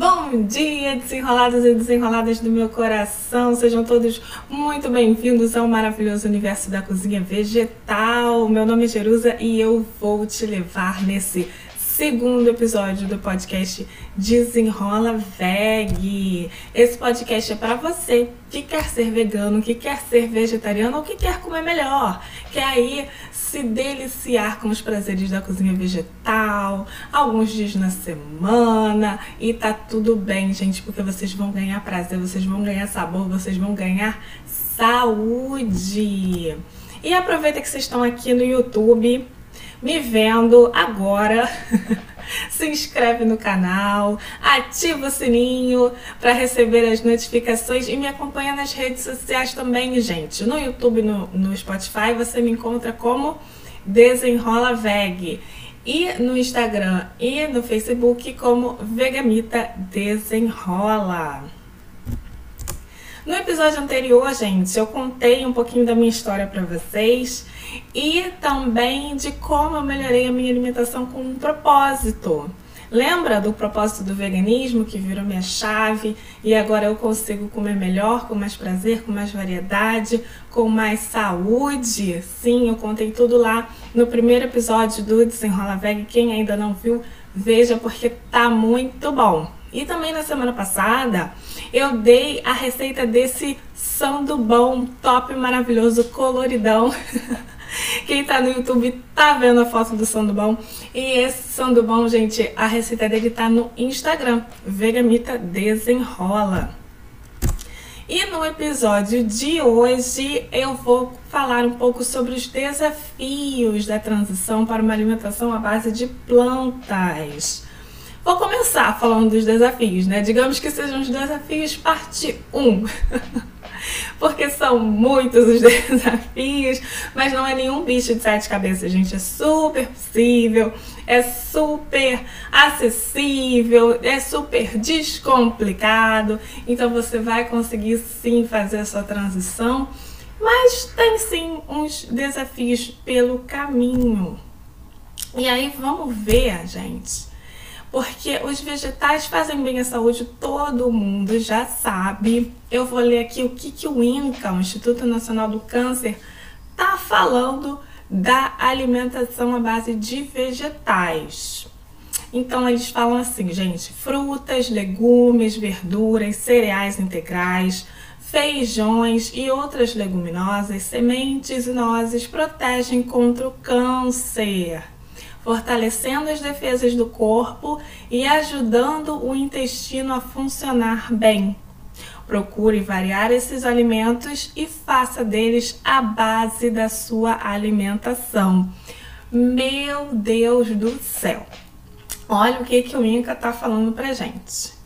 Bom dia, desenrolados e desenroladas do meu coração. Sejam todos muito bem-vindos ao maravilhoso universo da cozinha vegetal. Meu nome é Jerusa e eu vou te levar nesse segundo episódio do podcast Desenrola Veg. Esse podcast é para você que quer ser vegano, que quer ser vegetariano ou que quer comer melhor, quer aí se deliciar com os prazeres da cozinha vegetal, alguns dias na semana e tá tudo bem, gente, porque vocês vão ganhar prazer, vocês vão ganhar sabor, vocês vão ganhar saúde. E aproveita que vocês estão aqui no YouTube me vendo agora. se inscreve no canal, ativa o sininho para receber as notificações e me acompanha nas redes sociais também, gente. No YouTube, no, no Spotify, você me encontra como Desenrola Veg. E no Instagram e no Facebook como Vegamita Desenrola. No episódio anterior, gente, eu contei um pouquinho da minha história para vocês e também de como eu melhorei a minha alimentação com um propósito. Lembra do propósito do veganismo que virou minha chave e agora eu consigo comer melhor, com mais prazer, com mais variedade, com mais saúde? Sim, eu contei tudo lá no primeiro episódio do Desenrola Veg. Quem ainda não viu, veja porque tá muito bom. E também na semana passada eu dei a receita desse sandubão top maravilhoso coloridão Quem tá no YouTube tá vendo a foto do sandubão. E esse sandubão, gente, a receita dele tá no Instagram. Vegamita Desenrola. E no episódio de hoje eu vou falar um pouco sobre os desafios da transição para uma alimentação à base de plantas. Vou começar falando dos desafios, né? Digamos que sejam os desafios parte 1. porque são muitos os desafios, mas não é nenhum bicho de sete cabeças, gente. É super possível, é super acessível, é super descomplicado. Então você vai conseguir sim fazer a sua transição, mas tem sim uns desafios pelo caminho. E aí vamos ver, gente porque os vegetais fazem bem à saúde, todo mundo já sabe. Eu vou ler aqui o que, que o INCA, o Instituto Nacional do Câncer, tá falando da alimentação à base de vegetais. Então eles falam assim, gente, frutas, legumes, verduras, cereais integrais, feijões e outras leguminosas, sementes e nozes protegem contra o câncer fortalecendo as defesas do corpo e ajudando o intestino a funcionar bem. Procure variar esses alimentos e faça deles a base da sua alimentação. Meu Deus do céu! Olha o que, que o Inca está falando para gente.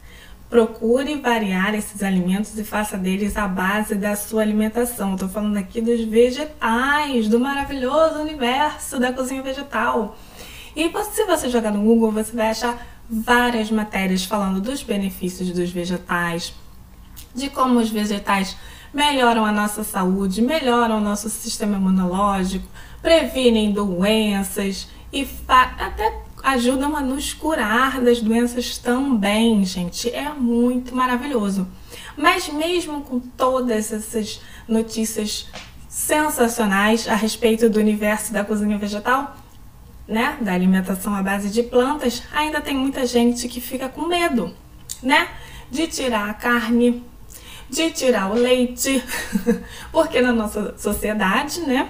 Procure variar esses alimentos e faça deles a base da sua alimentação. Estou falando aqui dos vegetais, do maravilhoso universo da cozinha vegetal. E se você jogar no Google, você vai achar várias matérias falando dos benefícios dos vegetais, de como os vegetais melhoram a nossa saúde, melhoram o nosso sistema imunológico, previnem doenças e até ajudam a nos curar das doenças também, gente. É muito maravilhoso. Mas mesmo com todas essas notícias sensacionais a respeito do universo da cozinha vegetal, né, da alimentação à base de plantas, ainda tem muita gente que fica com medo, né, de tirar a carne, de tirar o leite, porque na nossa sociedade, né,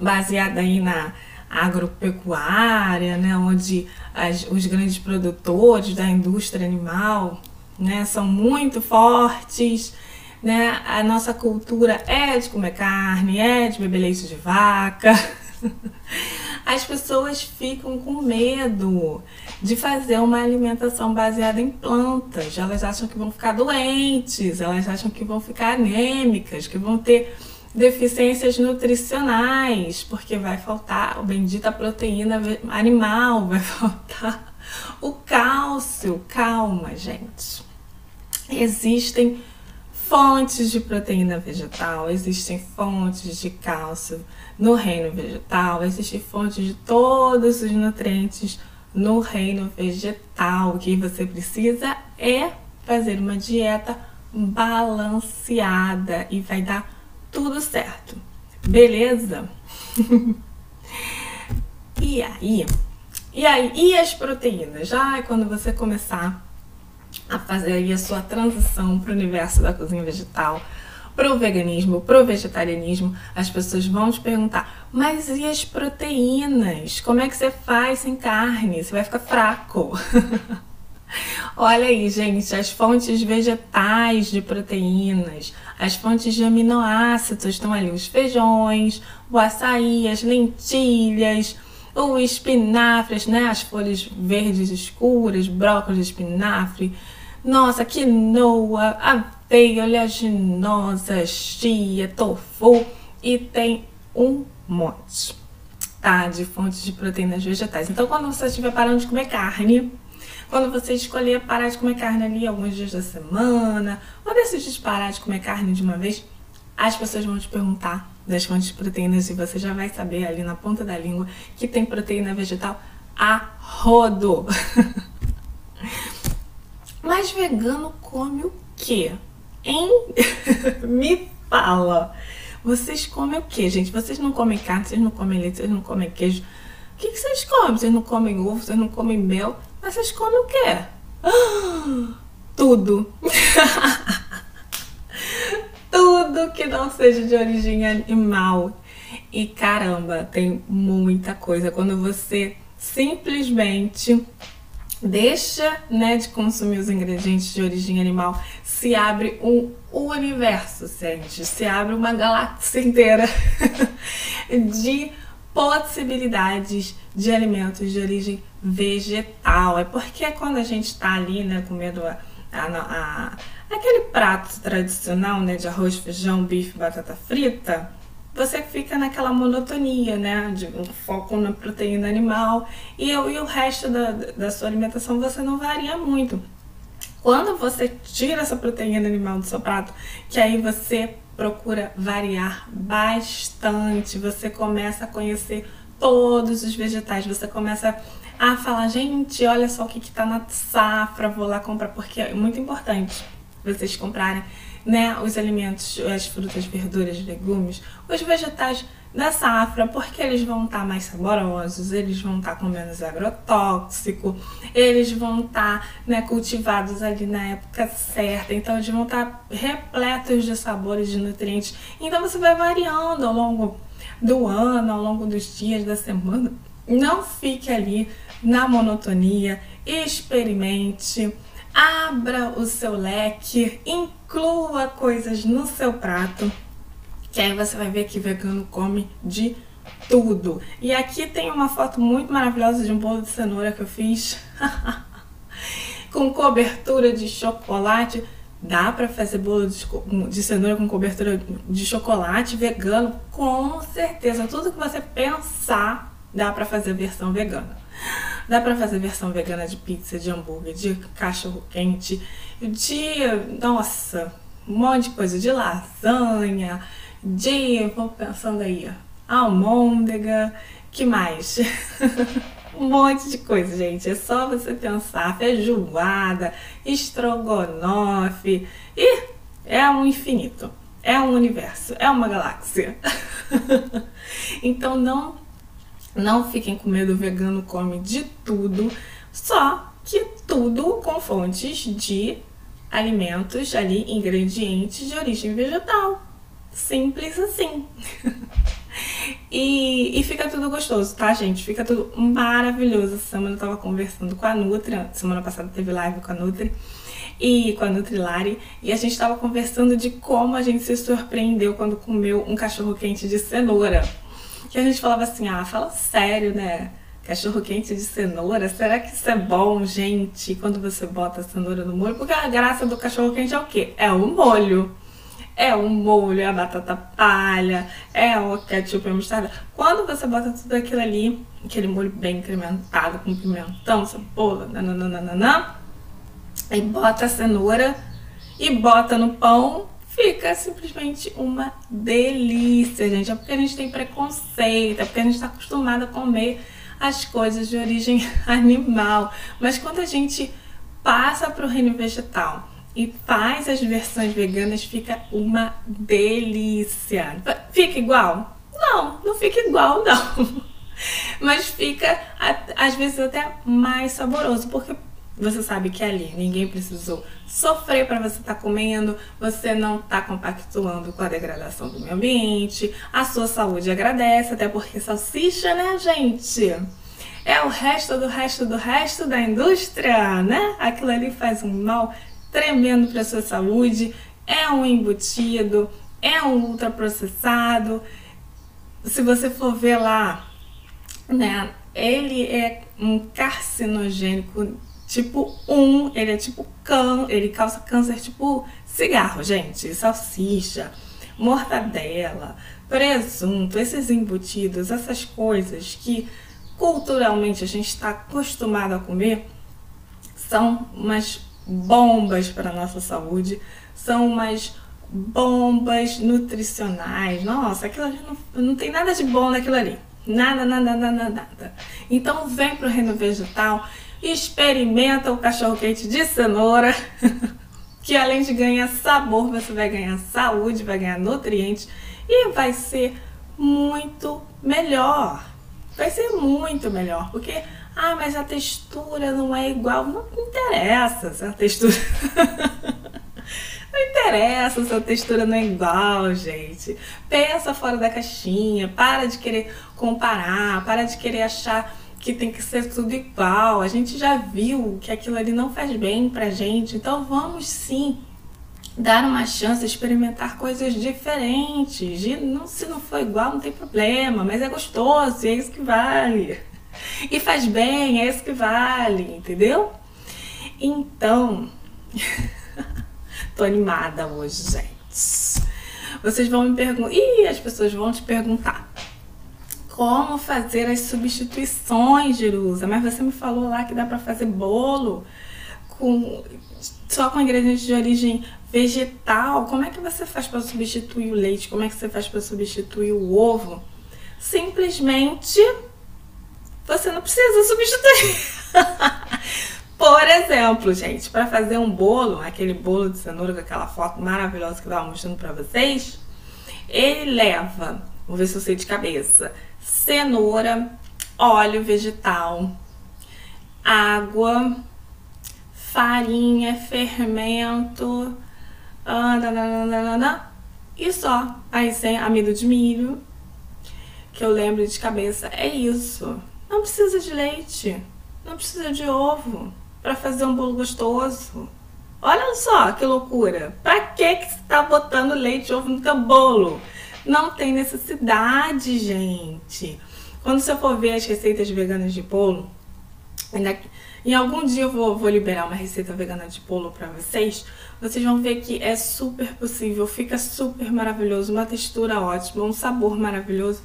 baseada aí na agropecuária, né, onde as, os grandes produtores da indústria animal, né, são muito fortes, né, a nossa cultura é de comer carne, é de beber leite de vaca. as pessoas ficam com medo de fazer uma alimentação baseada em plantas. Elas acham que vão ficar doentes, elas acham que vão ficar anêmicas, que vão ter deficiências nutricionais, porque vai faltar a bendita proteína animal, vai faltar o cálcio. Calma, gente. Existem fontes de proteína vegetal, existem fontes de cálcio no reino vegetal, existem fontes de todos os nutrientes no reino vegetal. O que você precisa é fazer uma dieta balanceada e vai dar tudo certo. Beleza? e aí? E aí? E as proteínas? Já é quando você começar a fazer aí a sua transição para o universo da cozinha vegetal, para o veganismo, para o vegetarianismo, as pessoas vão te perguntar: mas e as proteínas? Como é que você faz sem carne? Você vai ficar fraco. Olha aí, gente, as fontes vegetais de proteínas, as fontes de aminoácidos estão ali: os feijões, o açaí, as lentilhas, o espinafre, né? As folhas verdes escuras, brócolis, espinafre. Nossa, quinoa, aveia, oleaginosa, chia, tofu e tem um monte, tá? De fontes de proteínas vegetais. Então, quando você estiver parando de comer carne, quando você escolher parar de comer carne ali alguns dias da semana, ou decidir parar de comer carne de uma vez, as pessoas vão te perguntar das fontes de proteínas e você já vai saber ali na ponta da língua que tem proteína vegetal a rodo. Mas vegano come o quê? Hein? Me fala. Vocês comem o quê, gente? Vocês não comem carne, vocês não comem leite, vocês não comem queijo. O que, vocês comem? Vocês não comem ovo, vocês não comem mel, mas vocês comem o quê? tudo. tudo que não seja de origem animal. E caramba, tem muita coisa. Quando você simplesmente deixa né, de consumir os ingredientes de origem animal, se abre um universo, gente. Se abre uma galáxia inteira de possibilidades de alimentos de origem vegetal. É porque quando a gente está ali, né, comendo a, a, a, aquele prato tradicional, né, de arroz, feijão, bife, batata frita, você fica naquela monotonia, né, de um foco na proteína animal e, e o resto da, da sua alimentação você não varia muito. Quando você tira essa proteína animal do seu prato, que aí você procura variar bastante, você começa a conhecer todos os vegetais, você começa a falar, gente, olha só o que está na safra, vou lá comprar, porque é muito importante vocês comprarem né, os alimentos, as frutas, verduras, legumes, os vegetais da safra, porque eles vão estar tá mais saborosos, eles vão estar tá com menos agrotóxico, eles vão estar tá, né, cultivados ali na época certa, então eles vão estar tá repletos de sabores, de nutrientes. Então você vai variando ao longo do ano, ao longo dos dias, da semana. Não fique ali na monotonia, experimente abra o seu leque, inclua coisas no seu prato, que aí você vai ver que vegano come de tudo. E aqui tem uma foto muito maravilhosa de um bolo de cenoura que eu fiz com cobertura de chocolate. Dá para fazer bolo de, de, cenoura com cobertura de chocolate vegano? Com certeza. Tudo que você pensar, dá para fazer versão vegana. Dá pra fazer versão vegana de pizza, de hambúrguer, de cachorro quente, de. Nossa, um monte de coisa, de lasanha, de. Vou pensando aí, almôndega, que mais? um monte de coisa, gente. É só você pensar. Feijoada, estrogonofe. E é um infinito. É um universo. É uma galáxia. então não não fiquem com medo, o vegano come de tudo, só que tudo com fontes de alimentos ali, ingredientes de origem vegetal. Simples assim. e, e fica tudo gostoso, tá, gente? Fica tudo maravilhoso. Essa semana eu tava conversando com a Nutri, semana passada teve live com a Nutri e com a Nutrilari, e a gente tava conversando de como a gente se surpreendeu quando comeu um cachorro quente de cenoura que a gente falava assim, ah, fala sério, né? Cachorro quente de cenoura, será que isso é bom, gente? Quando você bota a cenoura no molho? Porque a graça do cachorro quente é o quê? É o molho. É o molho, é a batata palha, é o ketchup e a mostarda. Quando você bota tudo aquilo ali, aquele molho bem incrementado, com pimentão, cebola, nananana, e bota a cenoura e bota no pão, fica simplesmente uma delícia, gente. É porque a gente tem preconceito, é porque a gente está acostumado a comer as coisas de origem animal. Mas quando a gente passa para o reino vegetal e faz as versões veganas, fica uma delícia. Fica igual? Não, não fica igual não. Mas fica às vezes até mais saboroso, porque você sabe que ali ninguém precisou sofrer para você estar tá comendo, você não está compactuando com a degradação do meio ambiente, a sua saúde agradece, até porque salsicha, né, gente? É o resto do resto do resto da indústria, né? Aquilo ali faz um mal tremendo para sua saúde, é um embutido, é um ultraprocessado. Se você for ver lá, né, ele é um carcinogênico tipo 1, ele é tipo câncer, ele causa câncer tipo cigarro, gente, salsicha, mortadela, presunto, esses embutidos, essas coisas que culturalmente a gente está acostumado a comer, são umas bombas para nossa saúde, são umas bombas nutricionais. Nossa, aquilo ali não, não tem nada de bom naquilo ali. Nada, nada, nada, nada. Então vem para o reino vegetal experimenta o cachorro quente de cenoura, que além de ganhar sabor, você vai ganhar saúde, vai ganhar nutrientes e vai ser muito melhor. Vai ser muito melhor, porque ah, mas a textura não é igual. Não interessa se a textura. não interessa se a textura não é igual, gente. Pensa fora da caixinha, para de querer comparar, para de querer achar que tem que ser tudo igual. A gente já viu que aquilo ali não faz bem pra gente. Então vamos sim dar uma chance, experimentar coisas diferentes. E não, se não for igual, não tem problema, mas é gostoso, é isso que vale. E faz bem, é isso que vale, entendeu? Então, tô animada hoje, gente. Vocês vão me perguntar, e as pessoas vão te perguntar como fazer as substituições, Jerusa. Mas você me falou lá que dá para fazer bolo com só com ingredientes de origem vegetal. Como é que você faz para substituir o leite? Como é que você faz para substituir o ovo? Simplesmente você não precisa substituir. Por exemplo, gente, para fazer um bolo, aquele bolo de cenoura com aquela foto maravilhosa que eu estava mostrando para vocês, ele leva, vou ver se eu sei de cabeça, cenoura, óleo vegetal, água, farinha, fermento, ah, e só. Aí sem amido de milho, que eu lembro de cabeça, é isso. Não precisa de leite, não precisa de ovo para fazer um bolo gostoso. Olha só que loucura. Pra que que você tá botando leite e ovo no teu bolo? Não tem necessidade, gente. Quando você for ver as receitas veganas de bolo, em algum dia eu vou, vou liberar uma receita vegana de bolo para vocês. Vocês vão ver que é super possível, fica super maravilhoso, uma textura ótima, um sabor maravilhoso.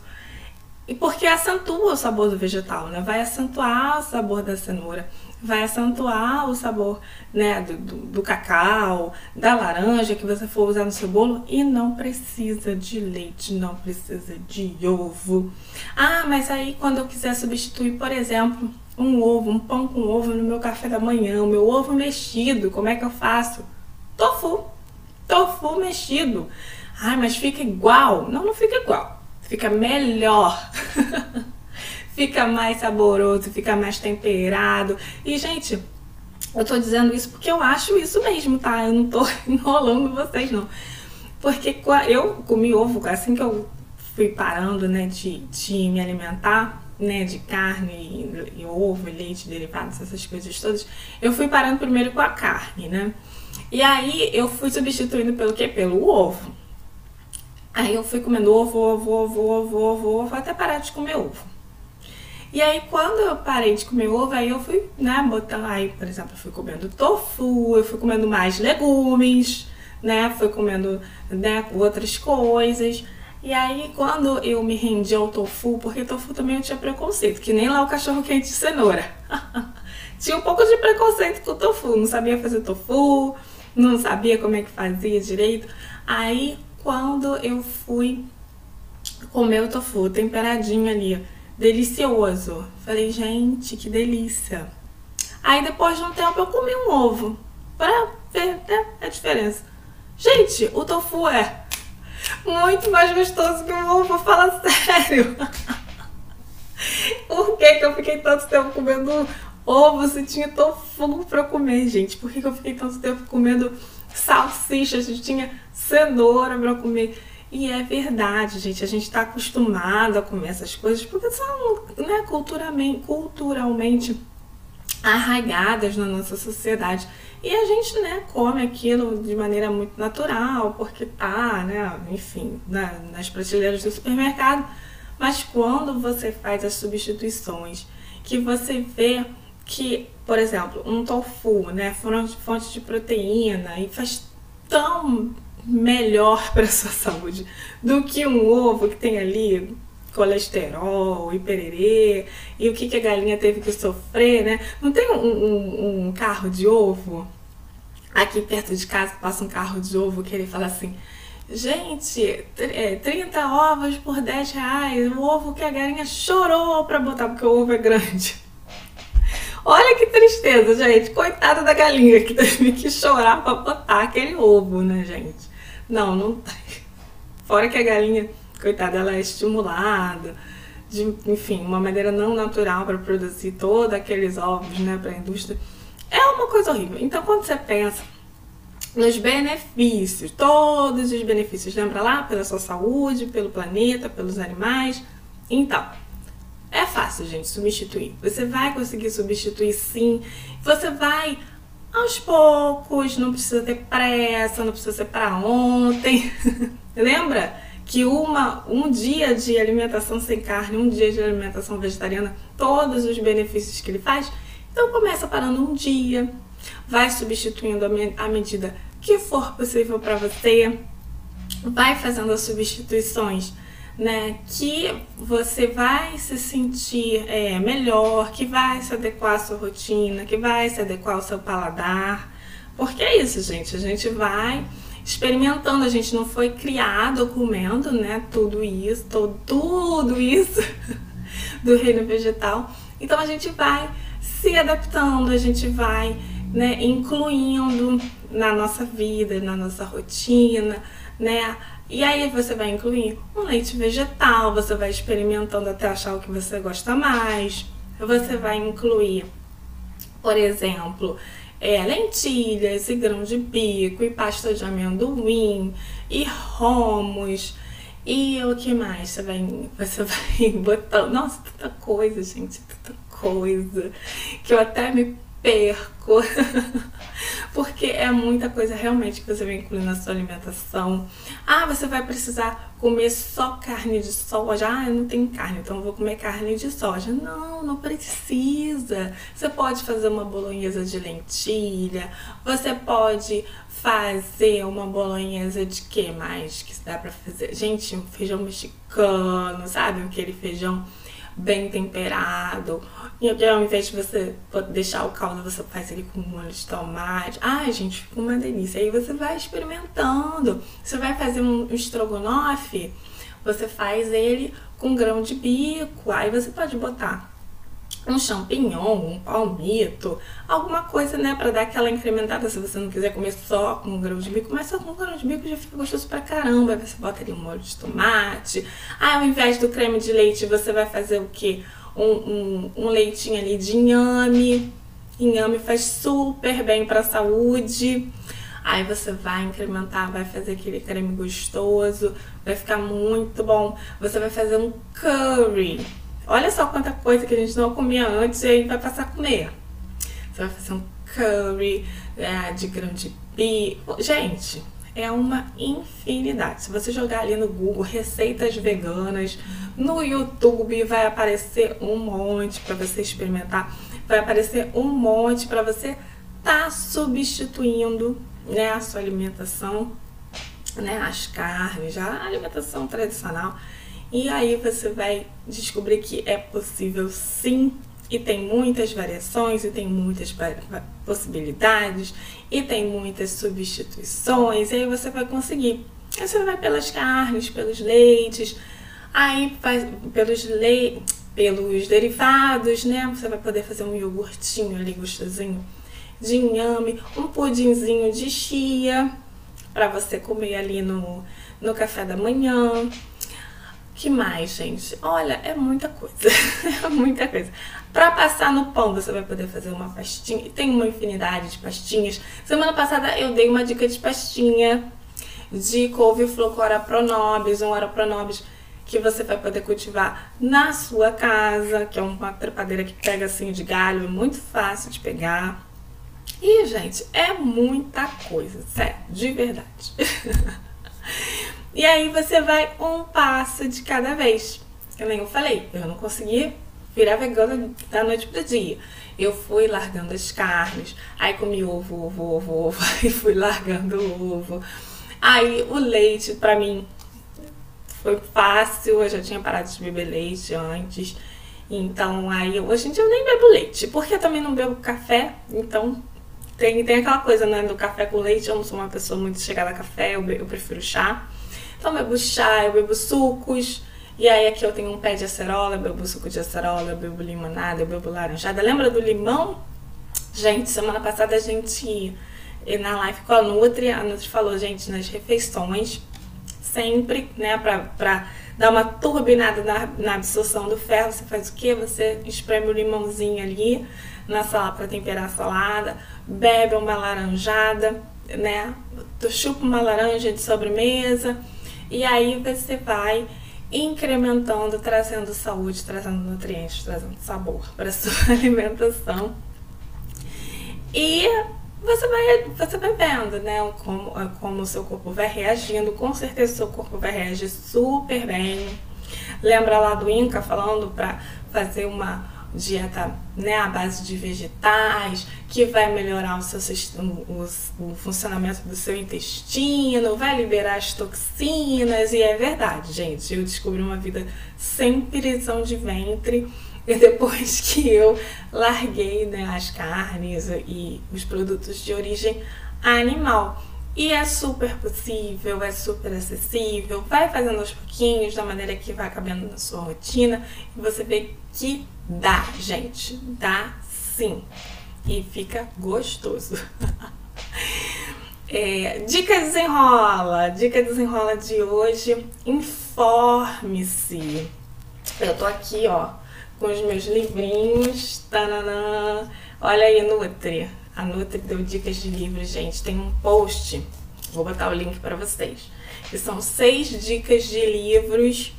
E porque acentua o sabor do vegetal, né? Vai acentuar o sabor da cenoura vai acentuar o sabor né, do, do, do, cacau, da laranja que você for usar no seu bolo e não precisa de leite, não precisa de ovo. Ah, mas aí quando eu quiser substituir, por exemplo, um ovo, um pão com ovo no meu café da manhã, o meu ovo mexido, como é que eu faço? Tofu, tofu mexido. Ah, mas fica igual? Não, não fica igual, fica melhor. fica mais saboroso, fica mais temperado. E, gente, eu tô dizendo isso porque eu acho isso mesmo, tá? Eu não tô enrolando vocês, não. Porque eu comi ovo assim que eu fui parando, né, de, de me alimentar, né, de carne e, e ovo, e leite, derivados, essas coisas todas. Eu fui parando primeiro com a carne, né? E aí eu fui substituindo pelo quê? Pelo ovo. Aí eu fui comendo ovo, ovo, ovo, ovo, ovo, ovo, até parar de comer ovo. E aí, quando eu parei de comer ovo, aí eu fui, né, botando, aí, por exemplo, eu fui comendo tofu, eu fui comendo mais legumes, né, fui comendo, né, outras coisas. E aí, quando eu me rendi ao tofu, porque tofu também eu tinha preconceito, que nem lá o cachorro quente de cenoura. tinha um pouco de preconceito com o tofu, não sabia fazer tofu, não sabia como é que fazia direito. Aí, quando eu fui comer o tofu temperadinho ali, delicioso. Falei, gente, que delícia. Aí depois de um tempo eu comi um ovo pra ver né, a diferença. Gente, o tofu é muito mais gostoso que o ovo, fala sério. Por que, que eu fiquei tanto tempo comendo ovo se tinha tofu pra comer, gente? Por que, que eu fiquei tanto tempo comendo salsicha se tinha cenoura pra comer? E é verdade, gente. A gente está acostumado a comer essas coisas porque são né, culturalmente, culturalmente arraigadas na nossa sociedade. E a gente, né, come aquilo de maneira muito natural, porque tá, né, enfim, na, nas prateleiras do supermercado. Mas quando você faz as substituições, que você vê que, por exemplo, um tofu, né, fonte de proteína e faz tão melhor para sua saúde do que um ovo que tem ali colesterol e pererê e o que, que a galinha teve que sofrer, né? Não tem um, um, um carro de ovo aqui perto de casa passa um carro de ovo que ele fala assim Gente, 30 é, ovos por 10 reais. O ovo que a galinha chorou pra botar, porque o ovo é grande. Olha que tristeza, gente. Coitada da galinha que teve que chorar pra botar aquele ovo, né, gente? Não, não tem. Fora que a galinha, coitada, ela é estimulada de, enfim, uma maneira não natural para produzir todos aqueles ovos, né, para a indústria. É uma coisa horrível. Então, quando você pensa nos benefícios, todos os benefícios, lembra lá? Pela sua saúde, pelo planeta, pelos animais. Então, é fácil, gente, substituir. Você vai conseguir substituir sim. Você vai aos poucos, não precisa ter pressa, não precisa ser para ontem. Lembra que uma, um dia de alimentação sem carne, um dia de alimentação vegetariana, todos os benefícios que ele faz? Então começa parando um dia, vai substituindo à medida que for possível para você, vai fazendo as substituições né, que você vai se sentir é, melhor, que vai se adequar à sua rotina, que vai se adequar ao seu paladar. Porque é isso, gente, a gente vai experimentando, a gente não foi criado comendo, né, tudo isso, todo, tudo isso do reino vegetal. Então a gente vai se adaptando, a gente vai, né, incluindo na nossa vida, na nossa rotina, né, e aí você vai incluir um leite vegetal, você vai experimentando até achar o que você gosta mais. Você vai incluir, por exemplo, é, lentilhas e grão de bico e pasta de amendoim e romos. E o que mais? Você vai, você vai botando. Nossa, tanta coisa, gente, tanta coisa. Que eu até me perco. Porque é muita coisa realmente que você vai incluir na sua alimentação. Ah, você vai precisar comer só carne de soja. Ah, eu não tenho carne, então eu vou comer carne de soja. Não, não precisa. Você pode fazer uma bolonhesa de lentilha. Você pode fazer uma bolonhesa de que mais que dá pra fazer? Gente, um feijão mexicano, sabe? Aquele feijão bem temperado. E ao invés de você deixar o caldo, você faz ele com molho de tomate. Ai, gente, fica uma delícia. Aí você vai experimentando. Você vai fazer um estrogonofe, você faz ele com grão de bico. Aí você pode botar um champignon, um palmito, alguma coisa, né, para dar aquela incrementada. Se você não quiser comer só com grão de bico, mas só com grão de bico já fica gostoso pra caramba. Aí você bota ali um molho de tomate. Aí ao invés do creme de leite, você vai fazer o quê? Um, um, um leitinho ali de inhame. Inhame faz super bem pra saúde. Aí você vai incrementar, vai fazer aquele creme gostoso, vai ficar muito bom. Você vai fazer um curry Olha só quanta coisa que a gente não comia antes e aí vai passar a comer. Você vai fazer um curry é, de grande bico. Gente, é uma infinidade. Se você jogar ali no Google receitas veganas, no YouTube vai aparecer um monte para você experimentar. Vai aparecer um monte para você tá substituindo né, a sua alimentação, né, as carnes, a alimentação tradicional e aí você vai descobrir que é possível sim, e tem muitas variações, e tem muitas possibilidades, e tem muitas substituições, e aí você vai conseguir. Aí você vai pelas carnes, pelos leites, aí faz, pelos leites pelos derivados, né? Você vai poder fazer um iogurtinho ali gostosinho de inhame, um pudinzinho de chia para você comer ali no, no café da manhã. Que mais, gente? Olha, é muita coisa. é muita coisa. Para passar no pão, você vai poder fazer uma pastinha. Tem uma infinidade de pastinhas. Semana passada eu dei uma dica de pastinha de couve-flor com ora pronobis, um ora pronobis que você vai poder cultivar na sua casa, que é uma trepadeira que pega assim de galho, é muito fácil de pegar. E, gente, é muita coisa, sério, de verdade. e aí você vai um passo de cada vez. Eu nem falei, eu não consegui virar vegana da noite pro dia. Eu fui largando as carnes, aí comi ovo, ovo, ovo, ovo, aí fui largando o ovo. Aí o leite, pra mim, foi fácil, eu já tinha parado de beber leite antes. Então, aí, hoje em dia eu nem bebo leite, porque eu também não bebo café, então tem, tem aquela coisa, né, do café com leite, eu não sou uma pessoa muito chegada a café, eu, eu prefiro chá. Então, eu bebo chá, eu bebo sucos, e aí aqui eu tenho um pé de acerola, eu bebo suco de acerola, eu bebo limonada, eu bebo laranjada. Lembra do limão? Gente, semana passada a gente, na live com a Nutri, a Nutri falou, gente, nas refeições, sempre, né, pra, pra dar uma turbinada na, na absorção do ferro, você faz o que? Você espreme o limãozinho ali na sala para temperar a salada, bebe uma laranjada, né? Tu chupa uma laranja de sobremesa e aí você vai incrementando, trazendo saúde, trazendo nutrientes, trazendo sabor para sua alimentação. E você vai, você vai vendo, né, como, como o seu corpo vai reagindo. Com certeza o seu corpo vai reagir super bem. Lembra lá do Inca falando para fazer uma dieta né, à base de vegetais, que vai melhorar o, seu, o, o, funcionamento do seu intestino, vai liberar as toxinas, e é verdade, gente. Eu descobri uma vida sem prisão de ventre e depois que eu larguei né, as carnes e os produtos de origem animal. E é super possível, é super acessível. Vai fazendo aos pouquinhos, da maneira que vai cabendo na sua rotina. E você vê que dá, gente. Dá sim. E fica gostoso. é, dica desenrola. Dica desenrola de hoje. Informe-se. Eu tô aqui, ó, com os meus livrinhos. Tananã. Olha aí, Nutri. A Nutri deu dicas de livros, gente. Tem um post, vou botar o link para vocês. Que são seis dicas de livros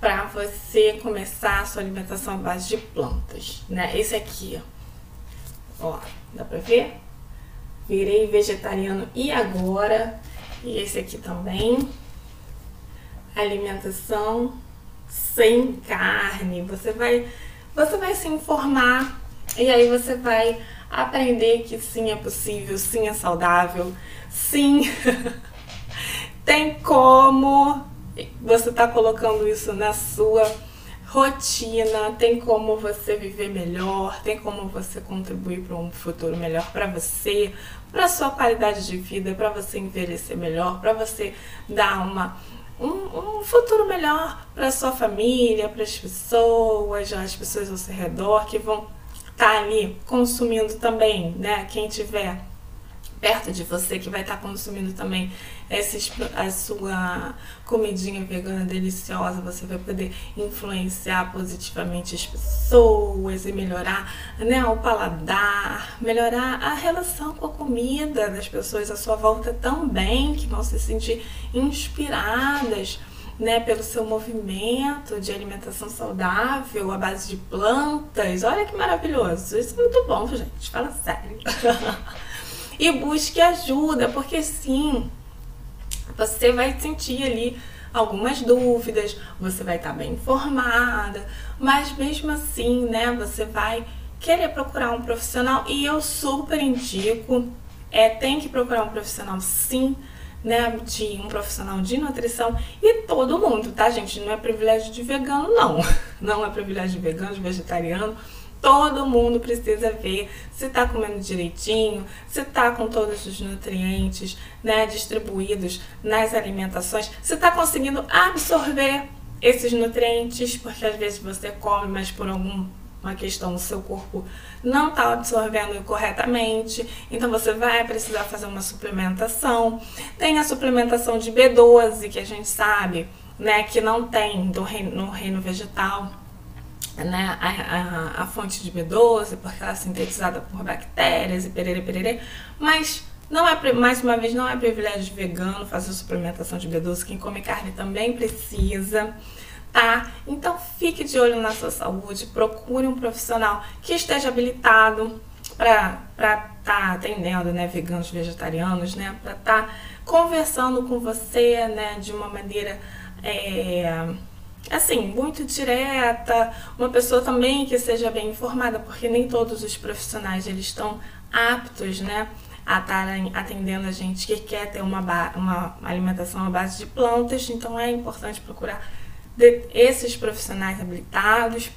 para você começar a sua alimentação à base de plantas, né? Esse aqui, ó, dá para ver? Virei vegetariano e agora. E esse aqui também. Alimentação sem carne. Você vai, você vai se informar e aí você vai aprender que sim é possível, sim é saudável, sim tem como. Você tá colocando isso na sua rotina, tem como você viver melhor, tem como você contribuir para um futuro melhor para você, para sua qualidade de vida, para você envelhecer melhor, para você dar uma um, um futuro melhor para sua família, para as pessoas, as pessoas ao seu redor que vão tá ali consumindo também, né? Quem tiver perto de você que vai estar tá consumindo também esses, a sua comidinha vegana deliciosa, você vai poder influenciar positivamente as pessoas e melhorar né, o paladar, melhorar a relação com a comida das pessoas à sua volta também, que vão se sentir inspiradas né, pelo seu movimento de alimentação saudável à base de plantas. Olha que maravilhoso. Isso é muito bom, gente. Fala sério. e busque ajuda, porque sim, você vai sentir ali algumas dúvidas, você vai estar bem informada, mas mesmo assim, né, você vai querer procurar um profissional e eu super indico, é, tem que procurar um profissional sim, né, de um profissional de nutrição e todo mundo, tá, gente? Não é privilégio de vegano, não. Não é privilégio de vegano, de vegetariano. Todo mundo precisa ver se tá comendo direitinho, se tá com todos os nutrientes, né, distribuídos nas alimentações, se tá conseguindo absorver esses nutrientes, porque às vezes você come, mas por alguma questão o seu corpo não está absorvendo corretamente, então você vai precisar fazer uma suplementação. Tem a suplementação de B12, que a gente sabe, né, que não tem do reino, no reino vegetal. Né, a, a, a fonte de B12, porque ela é sintetizada por bactérias e perere, perere, mas não é, mais uma vez, não é privilégio vegano fazer suplementação de B12. Quem come carne também precisa, tá? Então fique de olho na sua saúde, procure um profissional que esteja habilitado para estar tá atendendo, né, veganos, vegetarianos, né, para estar tá conversando com você, né, de uma maneira é, assim, muito direta, uma pessoa também que seja bem informada, porque nem todos os profissionais eles estão aptos, né, a estarem atendendo a gente que quer ter uma, uma alimentação à base de plantas, então é importante procurar esses profissionais habilitados,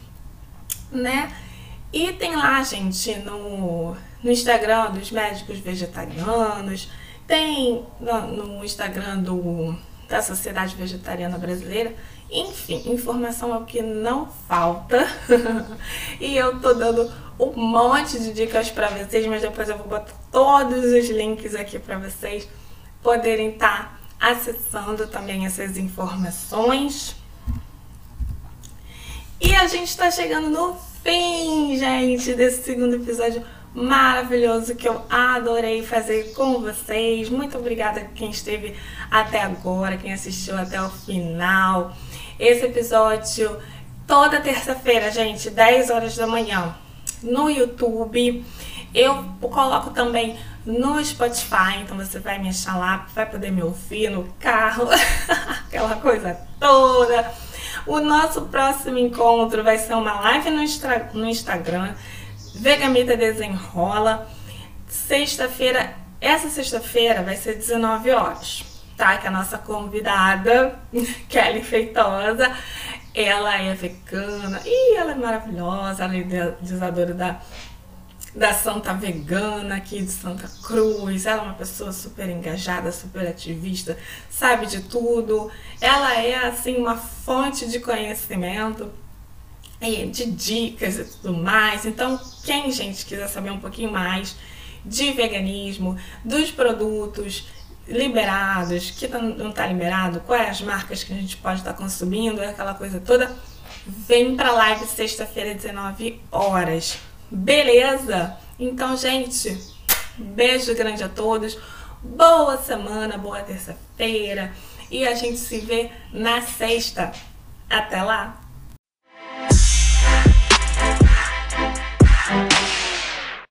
né? E tem lá, gente, no, no Instagram dos médicos vegetarianos, tem no, no Instagram do, da Sociedade Vegetariana Brasileira, enfim, informação é o que não falta. e eu tô dando um monte de dicas para vocês, mas depois eu vou botar todos os links aqui para vocês poderem estar tá acessando também essas informações. E a gente está chegando no fim, gente, desse segundo episódio maravilhoso que eu adorei fazer com vocês. Muito obrigada a quem esteve até agora, quem assistiu até o final. Esse episódio toda terça-feira, gente, 10 horas da manhã, no YouTube. Eu coloco também no Spotify, então você vai me achar lá, vai poder me ouvir no carro, aquela coisa toda. O nosso próximo encontro vai ser uma live no, no Instagram, Vegamita Desenrola. Sexta-feira, essa sexta-feira vai ser 19 horas, tá? Que a nossa convidada, Kelly Feitosa, ela é vegana e ela é maravilhosa, ela é idealizadora da da Santa Vegana aqui de Santa Cruz. Ela é uma pessoa super engajada, super ativista, sabe de tudo. Ela é assim uma fonte de conhecimento, de dicas e tudo mais. Então, quem gente quiser saber um pouquinho mais de veganismo, dos produtos liberados, que tá, não está liberado, quais as marcas que a gente pode estar tá consumindo, aquela coisa toda, vem para live sexta-feira, 19 horas. Beleza? Então, gente, beijo grande a todos. Boa semana, boa terça-feira. E a gente se vê na sexta. Até lá!